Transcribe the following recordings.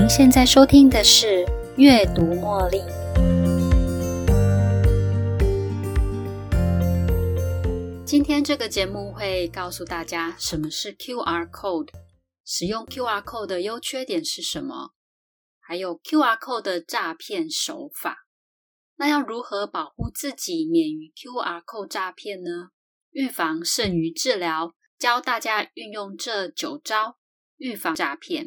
您现在收听的是《阅读茉莉》。今天这个节目会告诉大家什么是 QR code，使用 QR code 的优缺点是什么，还有 QR code 的诈骗手法。那要如何保护自己免于 QR code 诈骗呢？预防胜于治疗，教大家运用这九招预防诈骗。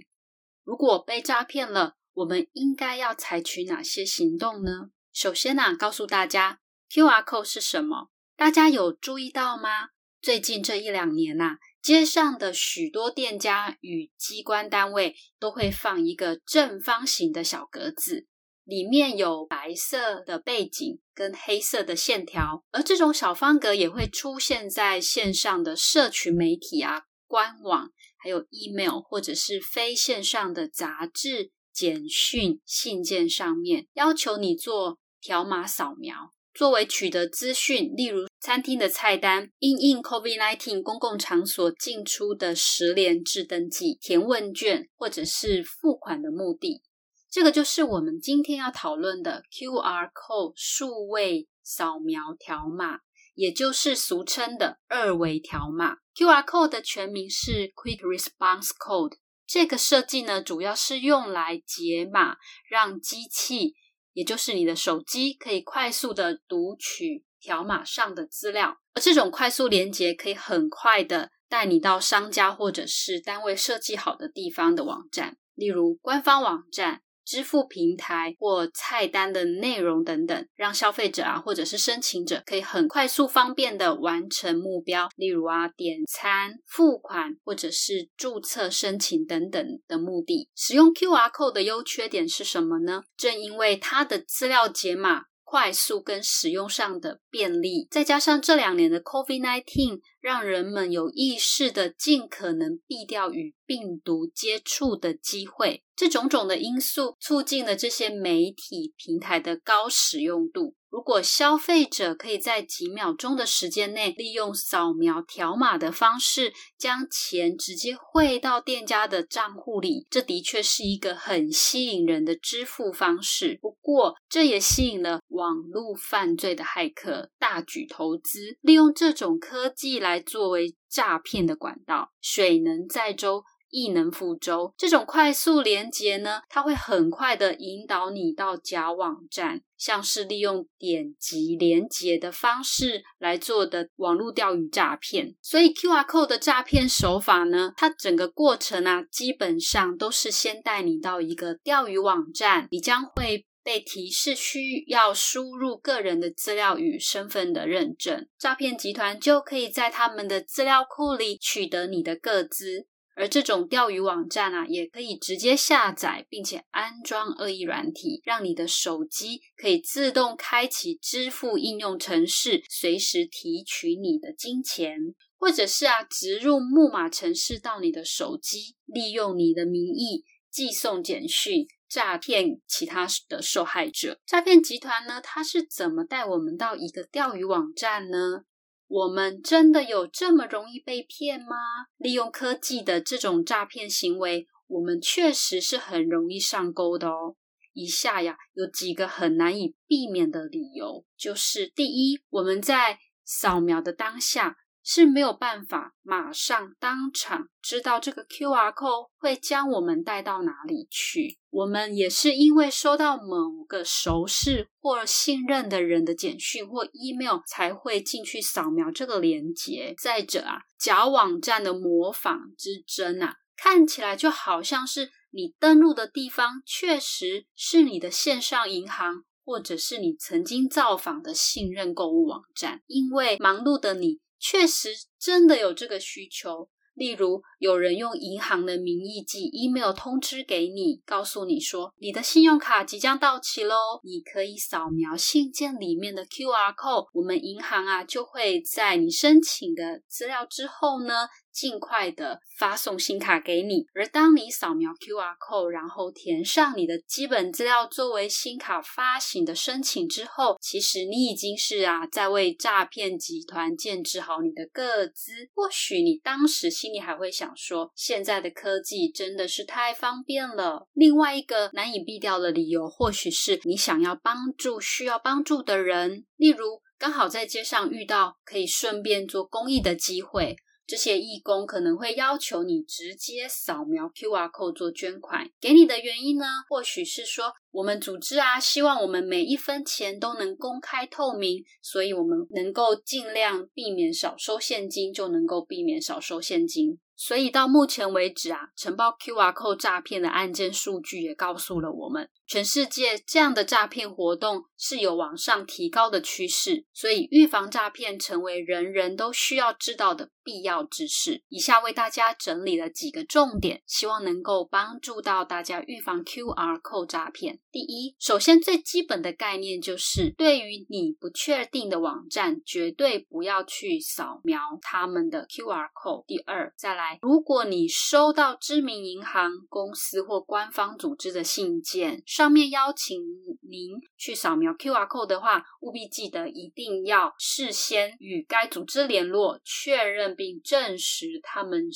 如果被诈骗了，我们应该要采取哪些行动呢？首先呢，告诉大家 QR code 是什么。大家有注意到吗？最近这一两年呐，街上的许多店家与机关单位都会放一个正方形的小格子，里面有白色的背景跟黑色的线条，而这种小方格也会出现在线上的社群媒体啊、官网。还有 email 或者是非线上的杂志、简讯、信件上面，要求你做条码扫描，作为取得资讯，例如餐厅的菜单、因应 COVID-19 公共场所进出的十连制登记、填问卷或者是付款的目的。这个就是我们今天要讨论的 QR code 数位扫描条码。也就是俗称的二维条码，QR code 的全名是 Quick Response Code。这个设计呢，主要是用来解码，让机器，也就是你的手机，可以快速的读取条码上的资料。而这种快速连接，可以很快的带你到商家或者是单位设计好的地方的网站，例如官方网站。支付平台或菜单的内容等等，让消费者啊，或者是申请者可以很快速、方便的完成目标，例如啊，点餐、付款或者是注册申请等等的目的。使用 QR code 的优缺点是什么呢？正因为它的资料解码。快速跟使用上的便利，再加上这两年的 COVID-19，让人们有意识的尽可能避掉与病毒接触的机会，这种种的因素促进了这些媒体平台的高使用度。如果消费者可以在几秒钟的时间内，利用扫描条码的方式，将钱直接汇到店家的账户里，这的确是一个很吸引人的支付方式。不过，这也吸引了网络犯罪的骇客大举投资，利用这种科技来作为诈骗的管道。水能载舟。亦能覆舟，这种快速连接呢，它会很快的引导你到假网站，像是利用点击连接的方式来做的网络钓鱼诈骗。所以 QR code 的诈骗手法呢，它整个过程啊，基本上都是先带你到一个钓鱼网站，你将会被提示需要输入个人的资料与身份的认证，诈骗集团就可以在他们的资料库里取得你的个资。而这种钓鱼网站啊，也可以直接下载，并且安装恶意软体，让你的手机可以自动开启支付应用程式，随时提取你的金钱，或者是啊，植入木马程式到你的手机，利用你的名义寄送简讯，诈骗其他的受害者。诈骗集团呢，它是怎么带我们到一个钓鱼网站呢？我们真的有这么容易被骗吗？利用科技的这种诈骗行为，我们确实是很容易上钩的哦。以下呀，有几个很难以避免的理由，就是第一，我们在扫描的当下。是没有办法马上当场知道这个 QR code 会将我们带到哪里去。我们也是因为收到某个熟识或信任的人的简讯或 email 才会进去扫描这个链接。再者啊，假网站的模仿之真啊，看起来就好像是你登录的地方确实是你的线上银行，或者是你曾经造访的信任购物网站。因为忙碌的你。确实真的有这个需求，例如有人用银行的名义寄 email 通知给你，告诉你说你的信用卡即将到期喽，你可以扫描信件里面的 QR code，我们银行啊就会在你申请的资料之后呢，尽快的发送新卡给你。而当你扫描 QR code，然后填上你的基本资料作为新卡发行的申请之后，其实你已经是啊在为诈骗集团建制好你的个资。或许你当时心里还会想说，现在的科技真的是太方便了。另外一个难以避掉的理由，或许是你想要帮助需要帮助的人，例如。刚好在街上遇到可以顺便做公益的机会，这些义工可能会要求你直接扫描 QR code 做捐款。给你的原因呢，或许是说我们组织啊，希望我们每一分钱都能公开透明，所以我们能够尽量避免少收现金，就能够避免少收现金。所以到目前为止啊，承包 QR code 诈骗的案件数据也告诉了我们。全世界这样的诈骗活动是有往上提高的趋势，所以预防诈骗成为人人都需要知道的必要知识。以下为大家整理了几个重点，希望能够帮助到大家预防 QR code 诈骗。第一，首先最基本的概念就是，对于你不确定的网站，绝对不要去扫描他们的 QR code。第二，再来如果你收到知名银行、公司或官方组织的信件，上面邀请您去扫描 QR code 的话，务必记得一定要事先与该组织联络，确认并证实他们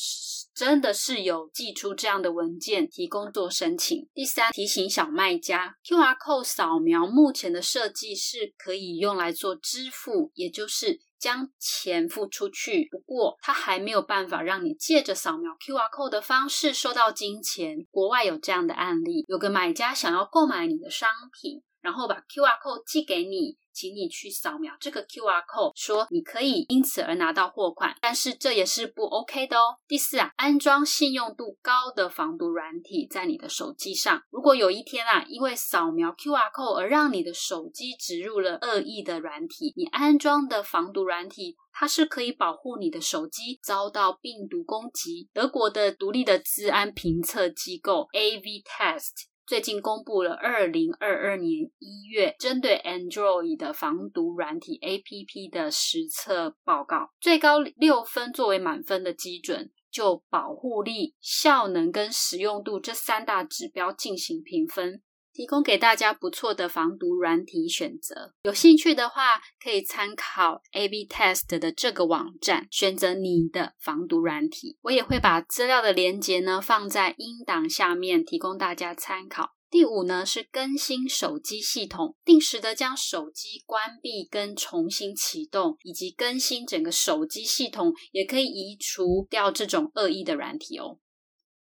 真的是有寄出这样的文件，提供做申请。第三，提醒小卖家，QR code 扫描目前的设计是可以用来做支付，也就是。将钱付出去，不过他还没有办法让你借着扫描 QR code 的方式收到金钱。国外有这样的案例，有个买家想要购买你的商品，然后把 QR code 寄给你。请你去扫描这个 QR code，说你可以因此而拿到货款，但是这也是不 OK 的哦。第四啊，安装信用度高的防毒软体在你的手机上。如果有一天啊，因为扫描 QR code 而让你的手机植入了恶意的软体，你安装的防毒软体它是可以保护你的手机遭到病毒攻击。德国的独立的治安评测机构 AV Test。最近公布了二零二二年一月针对 Android 的防毒软体 APP 的实测报告，最高六分作为满分的基准，就保护力、效能跟实用度这三大指标进行评分。提供给大家不错的防毒软体选择，有兴趣的话可以参考 A/B Test 的这个网站，选择你的防毒软体。我也会把资料的连接呢放在音档下面，提供大家参考。第五呢是更新手机系统，定时的将手机关闭跟重新启动，以及更新整个手机系统，也可以移除掉这种恶意的软体哦。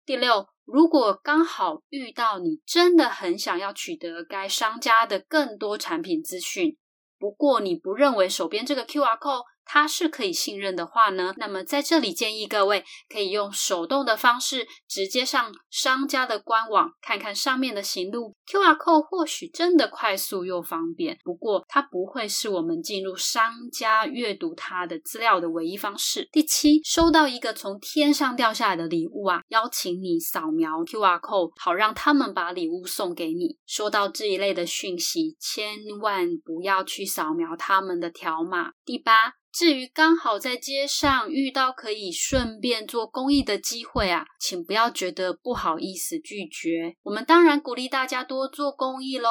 第六。如果刚好遇到你真的很想要取得该商家的更多产品资讯，不过你不认为手边这个 QR code。它是可以信任的话呢，那么在这里建议各位可以用手动的方式直接上商家的官网看看上面的行路。QR code 或许真的快速又方便，不过它不会是我们进入商家阅读它的资料的唯一方式。第七，收到一个从天上掉下来的礼物啊，邀请你扫描 QR code，好让他们把礼物送给你。收到这一类的讯息，千万不要去扫描他们的条码。第八。至于刚好在街上遇到可以顺便做公益的机会啊，请不要觉得不好意思拒绝。我们当然鼓励大家多做公益喽。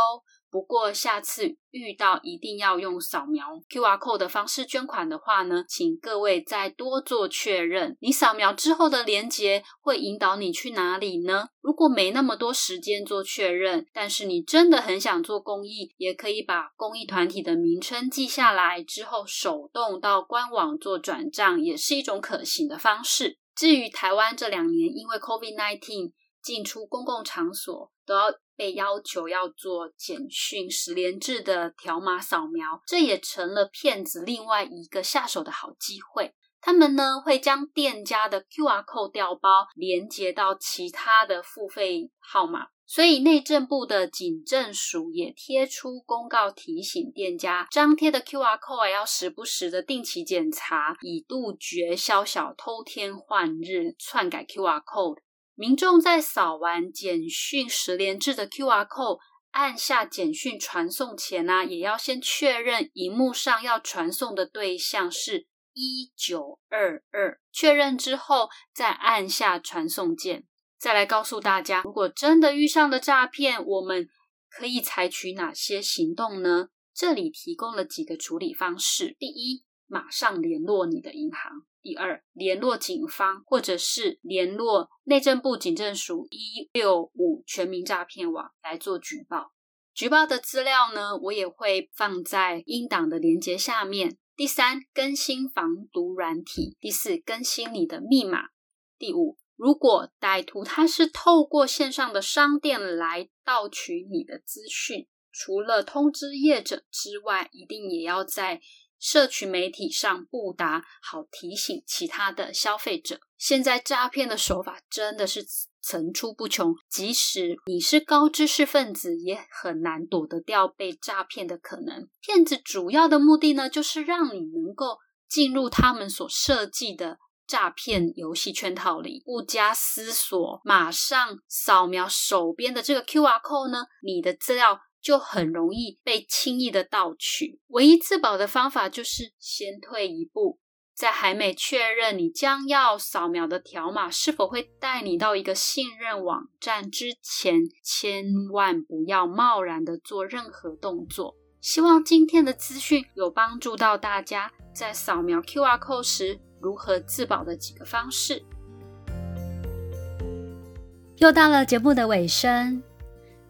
不过下次遇到一定要用扫描 QR code 的方式捐款的话呢，请各位再多做确认。你扫描之后的连接会引导你去哪里呢？如果没那么多时间做确认，但是你真的很想做公益，也可以把公益团体的名称记下来，之后手动到官网做转账，也是一种可行的方式。至于台湾这两年因为 COVID-19 进出公共场所都要。被要求要做简讯十连制的条码扫描，这也成了骗子另外一个下手的好机会。他们呢会将店家的 QR code 调包连接到其他的付费号码，所以内政部的警政署也贴出公告提醒店家，张贴的 QR code 要时不时的定期检查，以杜绝宵小偷天换日篡改 QR code。民众在扫完简讯十连制的 QR code，按下简讯传送前呢，也要先确认荧幕上要传送的对象是一九二二，确认之后再按下传送键。再来告诉大家，如果真的遇上了诈骗，我们可以采取哪些行动呢？这里提供了几个处理方式：第一，马上联络你的银行；第二，联络警方，或者是联络内政部警政署一六五全民诈骗网来做举报。举报的资料呢，我也会放在英党的连接下面。第三，更新防毒软体；第四，更新你的密码；第五，如果歹徒他是透过线上的商店来盗取你的资讯，除了通知业者之外，一定也要在。社群媒体上布达，好提醒其他的消费者。现在诈骗的手法真的是层出不穷，即使你是高知识分子，也很难躲得掉被诈骗的可能。骗子主要的目的呢，就是让你能够进入他们所设计的诈骗游戏圈套里，不加思索，马上扫描手边的这个 QR code 呢，你的资料。就很容易被轻易的盗取。唯一自保的方法就是先退一步，在还没确认你将要扫描的条码是否会带你到一个信任网站之前，千万不要贸然的做任何动作。希望今天的资讯有帮助到大家，在扫描 QR code 时如何自保的几个方式。又到了节目的尾声。